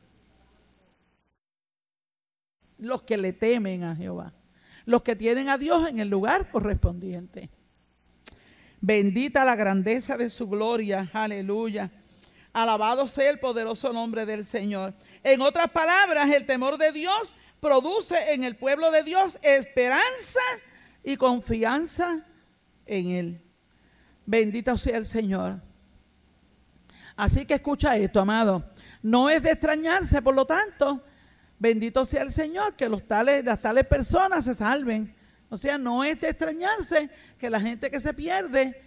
Los que le temen a Jehová. Los que tienen a Dios en el lugar correspondiente. Bendita la grandeza de su gloria. Aleluya. Alabado sea el poderoso nombre del Señor. En otras palabras, el temor de Dios produce en el pueblo de Dios esperanza y confianza en Él. Bendito sea el Señor. Así que escucha esto, amado. No es de extrañarse, por lo tanto, bendito sea el Señor, que los tales, las tales personas se salven. O sea, no es de extrañarse que la gente que se pierde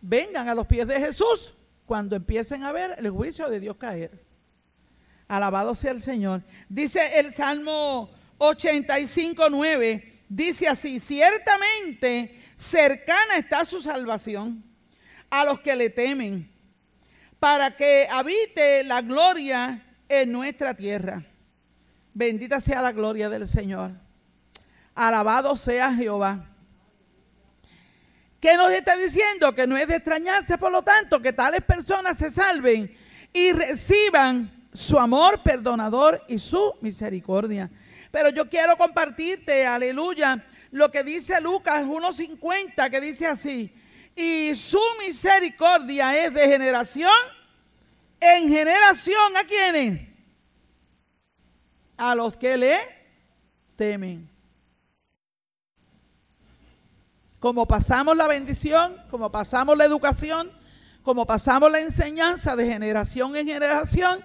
vengan a los pies de Jesús cuando empiecen a ver el juicio de Dios caer. Alabado sea el Señor. Dice el Salmo 85, 9, dice así, ciertamente cercana está su salvación a los que le temen, para que habite la gloria en nuestra tierra. Bendita sea la gloria del Señor. Alabado sea Jehová. ¿Qué nos está diciendo? Que no es de extrañarse, por lo tanto, que tales personas se salven y reciban su amor perdonador y su misericordia. Pero yo quiero compartirte, aleluya, lo que dice Lucas 1.50, que dice así, y su misericordia es de generación en generación. ¿A quiénes? A los que le temen. Como pasamos la bendición, como pasamos la educación, como pasamos la enseñanza de generación en generación,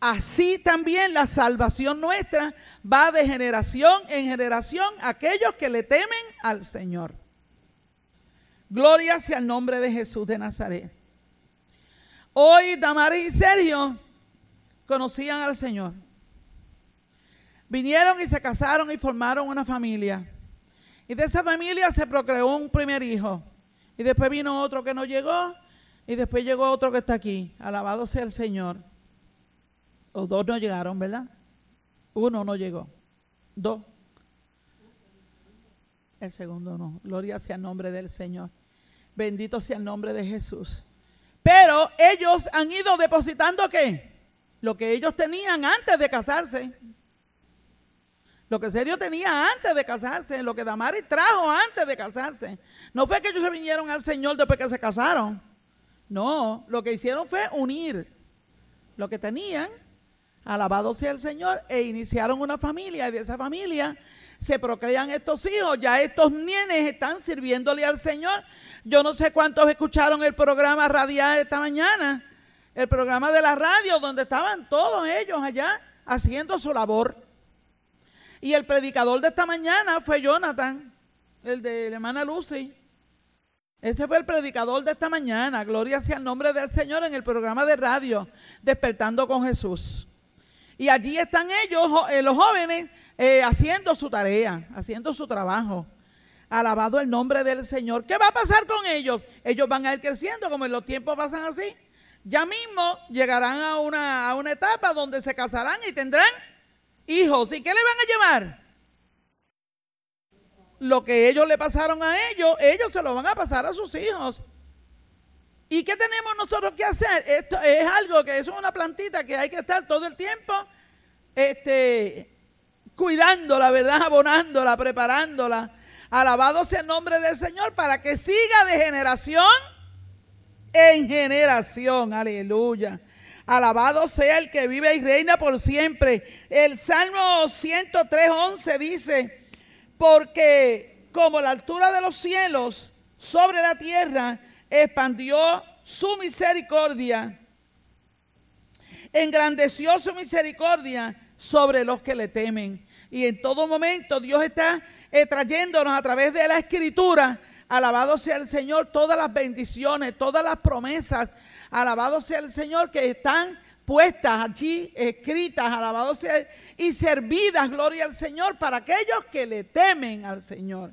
así también la salvación nuestra va de generación en generación a aquellos que le temen al Señor. Gloria sea el nombre de Jesús de Nazaret. Hoy Damaris y Sergio conocían al Señor. Vinieron y se casaron y formaron una familia. Y de esa familia se procreó un primer hijo. Y después vino otro que no llegó. Y después llegó otro que está aquí. Alabado sea el Señor. Los dos no llegaron, ¿verdad? Uno no llegó. Dos. El segundo no. Gloria sea el nombre del Señor. Bendito sea el nombre de Jesús. Pero ellos han ido depositando qué? Lo que ellos tenían antes de casarse. Lo que Sergio tenía antes de casarse, lo que Damari trajo antes de casarse. No fue que ellos se vinieron al Señor después que se casaron. No, lo que hicieron fue unir lo que tenían, alabado sea el Señor, e iniciaron una familia. Y de esa familia se procrean estos hijos. Ya estos nienes están sirviéndole al Señor. Yo no sé cuántos escucharon el programa radial esta mañana. El programa de la radio, donde estaban todos ellos allá haciendo su labor. Y el predicador de esta mañana fue Jonathan, el de la hermana Lucy. Ese fue el predicador de esta mañana. Gloria sea el nombre del Señor en el programa de radio, Despertando con Jesús. Y allí están ellos, eh, los jóvenes, eh, haciendo su tarea, haciendo su trabajo. Alabado el nombre del Señor. ¿Qué va a pasar con ellos? Ellos van a ir creciendo, como en los tiempos pasan así. Ya mismo llegarán a una, a una etapa donde se casarán y tendrán hijos. ¿Y qué le van a llevar? Lo que ellos le pasaron a ellos, ellos se lo van a pasar a sus hijos. ¿Y qué tenemos nosotros que hacer? Esto es algo que es una plantita que hay que estar todo el tiempo este, cuidándola, ¿verdad? Abonándola, preparándola. Alabado sea el nombre del Señor para que siga de generación en generación. Aleluya. Alabado sea el que vive y reina por siempre. El Salmo 103, 11 dice, porque como la altura de los cielos sobre la tierra, expandió su misericordia, engrandeció su misericordia sobre los que le temen. Y en todo momento Dios está eh, trayéndonos a través de la escritura, alabado sea el Señor, todas las bendiciones, todas las promesas, Alabado sea el Señor que están puestas allí, escritas, alabado sea, y servidas, gloria al Señor, para aquellos que le temen al Señor.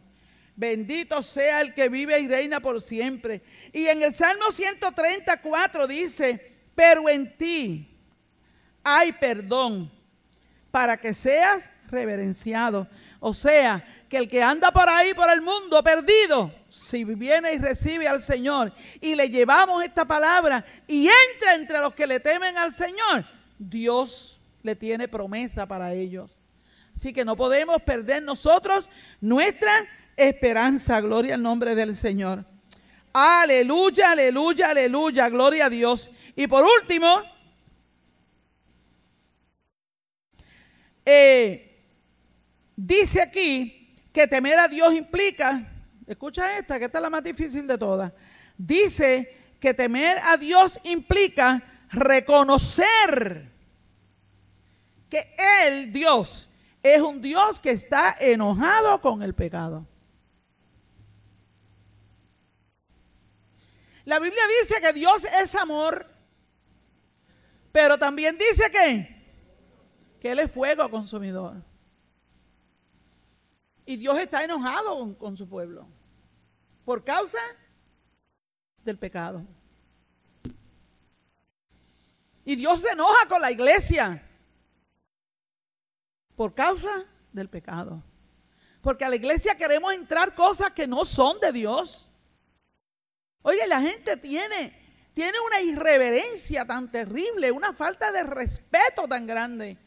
Bendito sea el que vive y reina por siempre. Y en el Salmo 134 dice, pero en ti hay perdón para que seas reverenciado. O sea, que el que anda por ahí, por el mundo, perdido, si viene y recibe al Señor y le llevamos esta palabra y entra entre los que le temen al Señor, Dios le tiene promesa para ellos. Así que no podemos perder nosotros nuestra esperanza. Gloria al nombre del Señor. Aleluya, aleluya, aleluya. Gloria a Dios. Y por último, eh, dice aquí que temer a Dios implica Escucha esta, que esta es la más difícil de todas. Dice que temer a Dios implica reconocer que Él, Dios, es un Dios que está enojado con el pecado. La Biblia dice que Dios es amor, pero también dice que, que Él es fuego consumidor. Y Dios está enojado con, su pueblo por causa del pecado. Y Dios se enoja con la iglesia por causa del pecado. Porque a la iglesia queremos entrar cosas que no son de Dios. Oye, la gente tiene, tiene una irreverencia tan terrible, una falta de respeto tan grande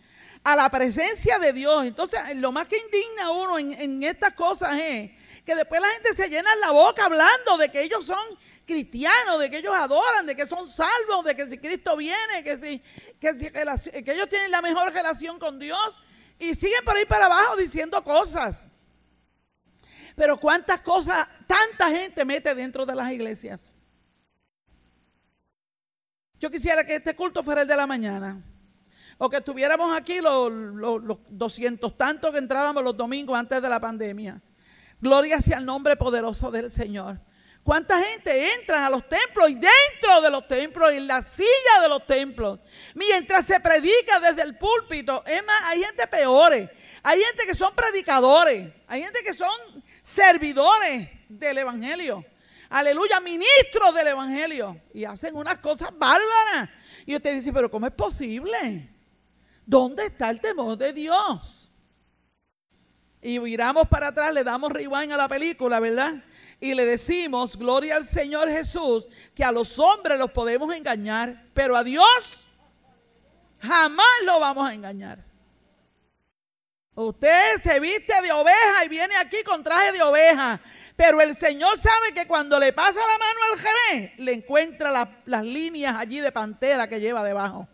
a la presencia de Dios. Entonces, lo más que indigna a uno en, en estas cosas es que después la gente se llena la boca hablando de que ellos son cristianos, de que ellos adoran, de que son salvos, de que si Cristo viene, que si, que, que ellos tienen la mejor relación con Dios y siguen por ahí para abajo diciendo cosas. Pero cuántas cosas tanta gente mete dentro de las iglesias. Yo quisiera que este culto fuera el de la mañana. O que estuviéramos aquí los, doscientos tantos que entrábamos los domingos antes de la pandemia. Gloria sea el nombre poderoso del Señor. ¿Cuánta gente entra a los templos y dentro de los templos en la silla de los templos? Mientras se predica desde el púlpito. Es más, hay gente peores. Hay gente que son predicadores. Hay gente que son servidores del Evangelio. Aleluya, ministros del Evangelio. Y hacen unas cosas bárbaras. Y usted dice, pero ¿cómo es posible? ¿Dónde está el temor de Dios? Y miramos para atrás, le damos rewind a la película, ¿verdad? y le decimos, gloria al Señor Jesús, que a los hombres los podemos engañar, pero a Dios jamás lo vamos a engañar. Usted se viste de oveja y viene aquí con traje de oveja, pero el Señor sabe que cuando le pasa la mano al revés, le encuentra las líneas allí de pantera que lleva debajo.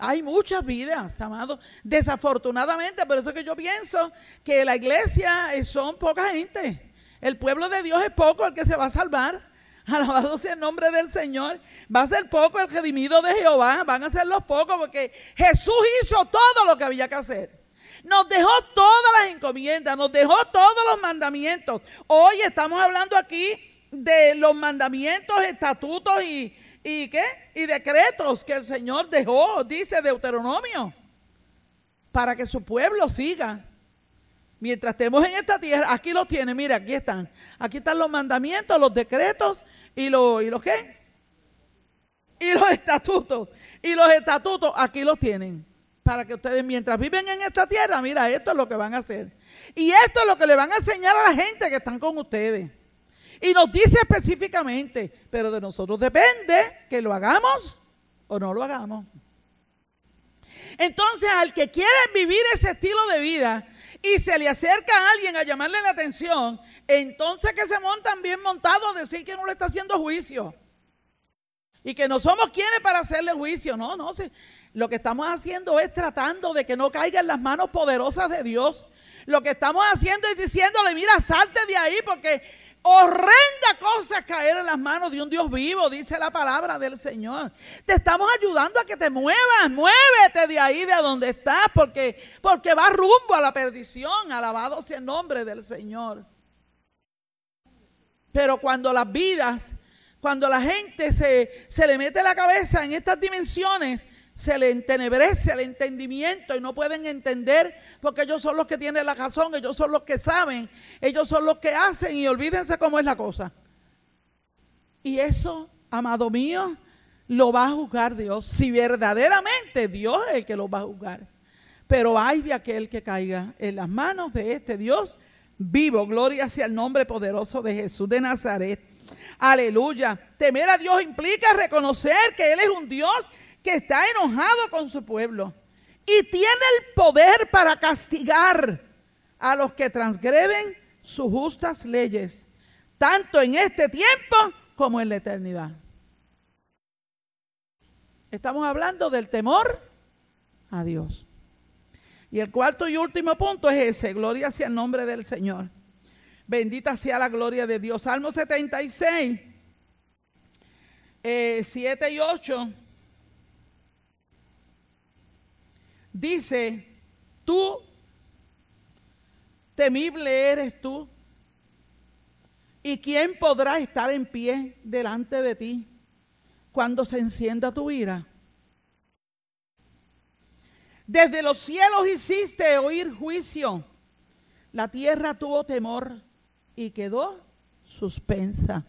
Hay muchas vidas, amados. Desafortunadamente, por eso es que yo pienso que la iglesia son poca gente. El pueblo de Dios es poco el que se va a salvar. Alabado sea el nombre del Señor. Va a ser poco el redimido de Jehová. Van a ser los pocos porque Jesús hizo todo lo que había que hacer. Nos dejó todas las encomiendas, nos dejó todos los mandamientos. Hoy estamos hablando aquí de los mandamientos, estatutos y, ¿Y qué? Y decretos que el Señor dejó, dice Deuteronomio, para que su pueblo siga. Mientras estemos en esta tierra, aquí lo tiene, mira, aquí están. Aquí están los mandamientos, los decretos y los, ¿y los qué? Y los estatutos. Y los estatutos aquí los tienen. Para que ustedes, mientras viven en esta tierra, mira, esto es lo que van a hacer. Y esto es lo que le van a enseñar a la gente que están con ustedes. Y nos dice específicamente, pero de nosotros depende que lo hagamos o no lo hagamos. Entonces, al que quiere vivir ese estilo de vida y se le acerca a alguien a llamarle la atención, entonces que se montan bien montados a decir que no le está haciendo juicio. Y que no somos quienes para hacerle juicio. No, no. Lo que estamos haciendo es tratando de que no caigan las manos poderosas de Dios. Lo que estamos haciendo es diciéndole, mira, salte de ahí porque Horrenda cosa caer en las manos de un Dios vivo, dice la palabra del Señor. Te estamos ayudando a que te muevas, muévete de ahí, de donde estás, porque, porque va rumbo a la perdición. Alabado sea el nombre del Señor. Pero cuando las vidas, cuando la gente se, se le mete la cabeza en estas dimensiones, se le entenebrece el entendimiento y no pueden entender porque ellos son los que tienen la razón, ellos son los que saben, ellos son los que hacen y olvídense cómo es la cosa. Y eso, amado mío, lo va a juzgar Dios. Si verdaderamente Dios es el que lo va a juzgar. Pero hay de aquel que caiga en las manos de este Dios vivo. Gloria sea el nombre poderoso de Jesús de Nazaret. Aleluya. Temer a Dios implica reconocer que Él es un Dios que está enojado con su pueblo y tiene el poder para castigar a los que transgreden sus justas leyes, tanto en este tiempo como en la eternidad. Estamos hablando del temor a Dios. Y el cuarto y último punto es ese, gloria hacia el nombre del Señor. Bendita sea la gloria de Dios. Salmo 76, 7 eh, y 8. Dice, tú, temible eres tú, ¿y quién podrá estar en pie delante de ti cuando se encienda tu ira? Desde los cielos hiciste oír juicio. La tierra tuvo temor y quedó suspensa.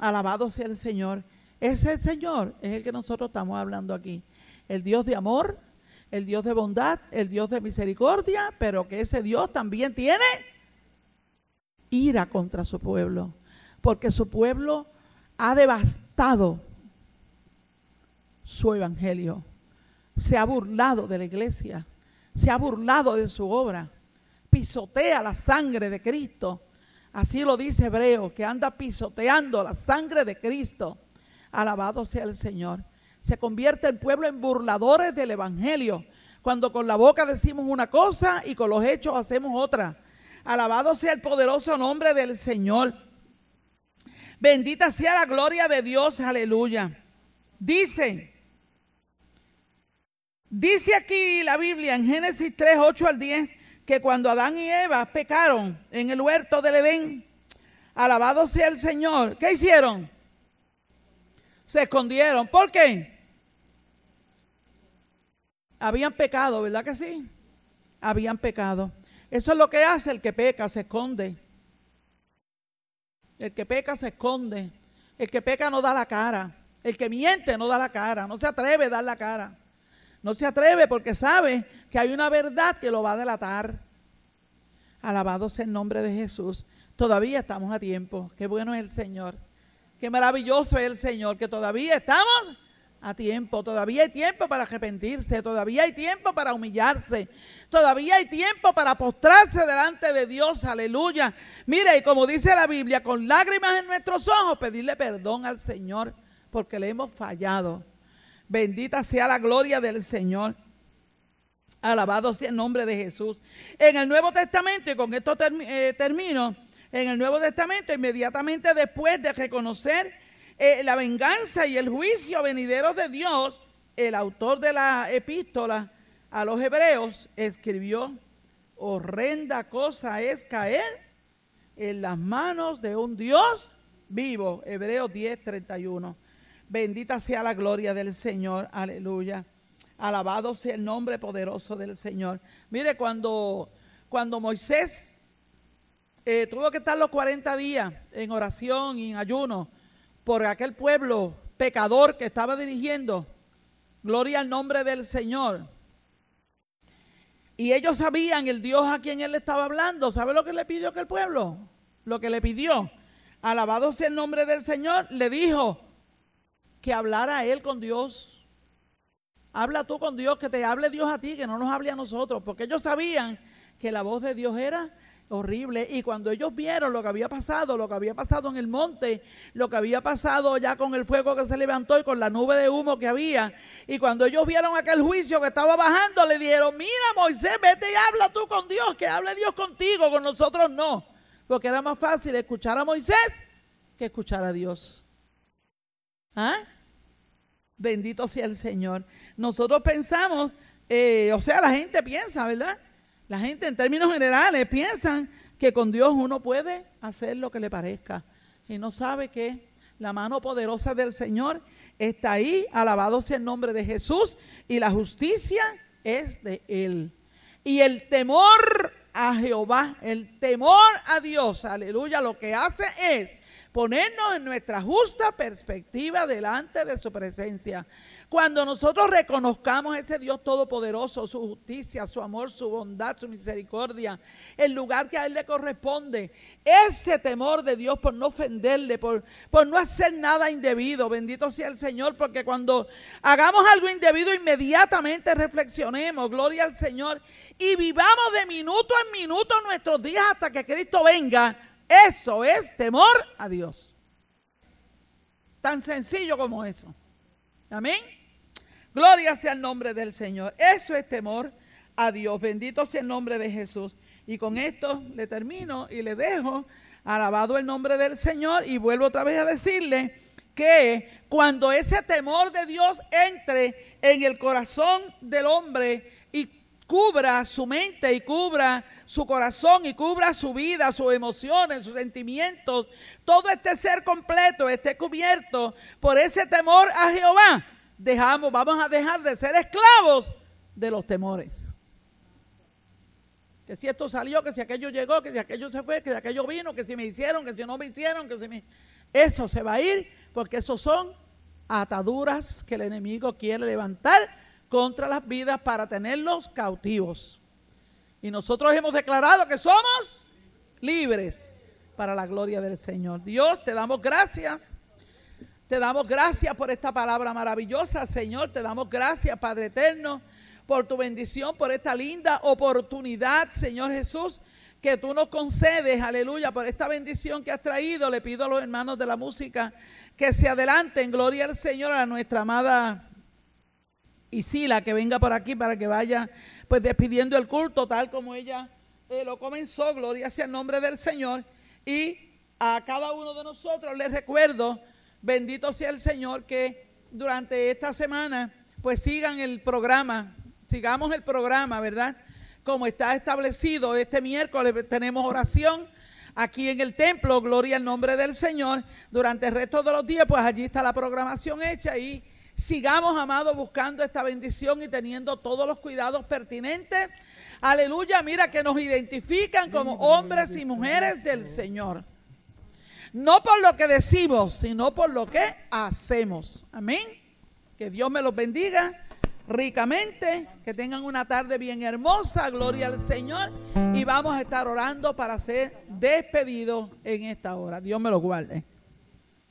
Alabado sea el Señor. Ese Señor es el que nosotros estamos hablando aquí. El Dios de amor, el Dios de bondad, el Dios de misericordia, pero que ese Dios también tiene ira contra su pueblo. Porque su pueblo ha devastado su evangelio se ha burlado de la iglesia, se ha burlado de su obra, pisotea la sangre de Cristo. Así lo dice Hebreo, que anda pisoteando la sangre de Cristo. Alabado sea el Señor. Se convierte el pueblo en burladores del Evangelio, cuando con la boca decimos una cosa y con los hechos hacemos otra. Alabado sea el poderoso nombre del Señor. Bendita sea la gloria de Dios, aleluya. Dice Dice aquí la Biblia en Génesis 3, 8 al 10, que cuando Adán y Eva pecaron en el huerto del Edén, alabado sea el Señor, ¿qué hicieron? Se escondieron. ¿Por qué? Habían pecado, ¿verdad que sí? Habían pecado. Eso es lo que hace el que peca, se esconde. El que peca se esconde. El que peca no da la cara. El que miente no da la cara. No se atreve a dar la cara. No se atreve porque sabe que hay una verdad que lo va a delatar. Alabado sea el nombre de Jesús. Todavía estamos a tiempo. Qué bueno es el Señor. Qué maravilloso es el Señor. Que todavía estamos a tiempo. Todavía hay tiempo para arrepentirse. Todavía hay tiempo para humillarse. Todavía hay tiempo para postrarse delante de Dios. Aleluya. Mire, y como dice la Biblia, con lágrimas en nuestros ojos, pedirle perdón al Señor porque le hemos fallado. Bendita sea la gloria del Señor. Alabado sea el nombre de Jesús. En el Nuevo Testamento, y con esto eh, termino, en el Nuevo Testamento, inmediatamente después de reconocer eh, la venganza y el juicio venideros de Dios, el autor de la epístola a los hebreos escribió, horrenda cosa es caer en las manos de un Dios vivo. Hebreos 10, 31. Bendita sea la gloria del Señor. Aleluya. Alabado sea el nombre poderoso del Señor. Mire, cuando, cuando Moisés eh, tuvo que estar los 40 días en oración y en ayuno por aquel pueblo pecador que estaba dirigiendo, gloria al nombre del Señor. Y ellos sabían el Dios a quien él estaba hablando. ¿Sabe lo que le pidió aquel pueblo? Lo que le pidió. Alabado sea el nombre del Señor. Le dijo, que hablara él con Dios. Habla tú con Dios, que te hable Dios a ti, que no nos hable a nosotros, porque ellos sabían que la voz de Dios era horrible. Y cuando ellos vieron lo que había pasado, lo que había pasado en el monte, lo que había pasado ya con el fuego que se levantó y con la nube de humo que había, y cuando ellos vieron aquel juicio que estaba bajando, le dijeron, mira Moisés, vete y habla tú con Dios, que hable Dios contigo, con nosotros no. Porque era más fácil escuchar a Moisés que escuchar a Dios. ¿Ah? Bendito sea el Señor. Nosotros pensamos, eh, o sea, la gente piensa, ¿verdad? La gente en términos generales piensan que con Dios uno puede hacer lo que le parezca. Y no sabe que la mano poderosa del Señor está ahí, alabado sea el nombre de Jesús, y la justicia es de Él. Y el temor a Jehová, el temor a Dios, aleluya, lo que hace es ponernos en nuestra justa perspectiva delante de su presencia. Cuando nosotros reconozcamos ese Dios todopoderoso, su justicia, su amor, su bondad, su misericordia, el lugar que a Él le corresponde, ese temor de Dios por no ofenderle, por, por no hacer nada indebido, bendito sea el Señor, porque cuando hagamos algo indebido, inmediatamente reflexionemos, gloria al Señor, y vivamos de minuto en minuto nuestros días hasta que Cristo venga eso es temor a Dios. Tan sencillo como eso. Amén. Gloria sea el nombre del Señor. Eso es temor a Dios. Bendito sea el nombre de Jesús. Y con esto le termino y le dejo. Alabado el nombre del Señor. Y vuelvo otra vez a decirle que cuando ese temor de Dios entre en el corazón del hombre y cubra su mente y cubra su corazón y cubra su vida, sus emociones, sus sentimientos, todo este ser completo esté cubierto por ese temor a Jehová, dejamos, vamos a dejar de ser esclavos de los temores. Que si esto salió, que si aquello llegó, que si aquello se fue, que si aquello vino, que si me hicieron, que si no me hicieron, que si me... Eso se va a ir porque esos son ataduras que el enemigo quiere levantar contra las vidas para tenerlos cautivos. Y nosotros hemos declarado que somos libres para la gloria del Señor. Dios, te damos gracias. Te damos gracias por esta palabra maravillosa, Señor. Te damos gracias, Padre eterno, por tu bendición, por esta linda oportunidad, Señor Jesús, que tú nos concedes, aleluya, por esta bendición que has traído. Le pido a los hermanos de la música que se adelanten, gloria al Señor, a nuestra amada Isila, que venga por aquí para que vaya pues despidiendo el culto tal como ella eh, lo comenzó, gloria sea el nombre del Señor. Y a cada uno de nosotros les recuerdo, bendito sea el Señor, que durante esta semana pues sigan el programa, sigamos el programa, ¿verdad? como está establecido. Este miércoles tenemos oración aquí en el templo, gloria al nombre del Señor. Durante el resto de los días, pues allí está la programación hecha y sigamos, amados, buscando esta bendición y teniendo todos los cuidados pertinentes. Aleluya, mira que nos identifican como hombres y mujeres del Señor. No por lo que decimos, sino por lo que hacemos. Amén. Que Dios me los bendiga ricamente, que tengan una tarde bien hermosa, gloria al Señor, y vamos a estar orando para ser despedidos en esta hora. Dios me lo guarde.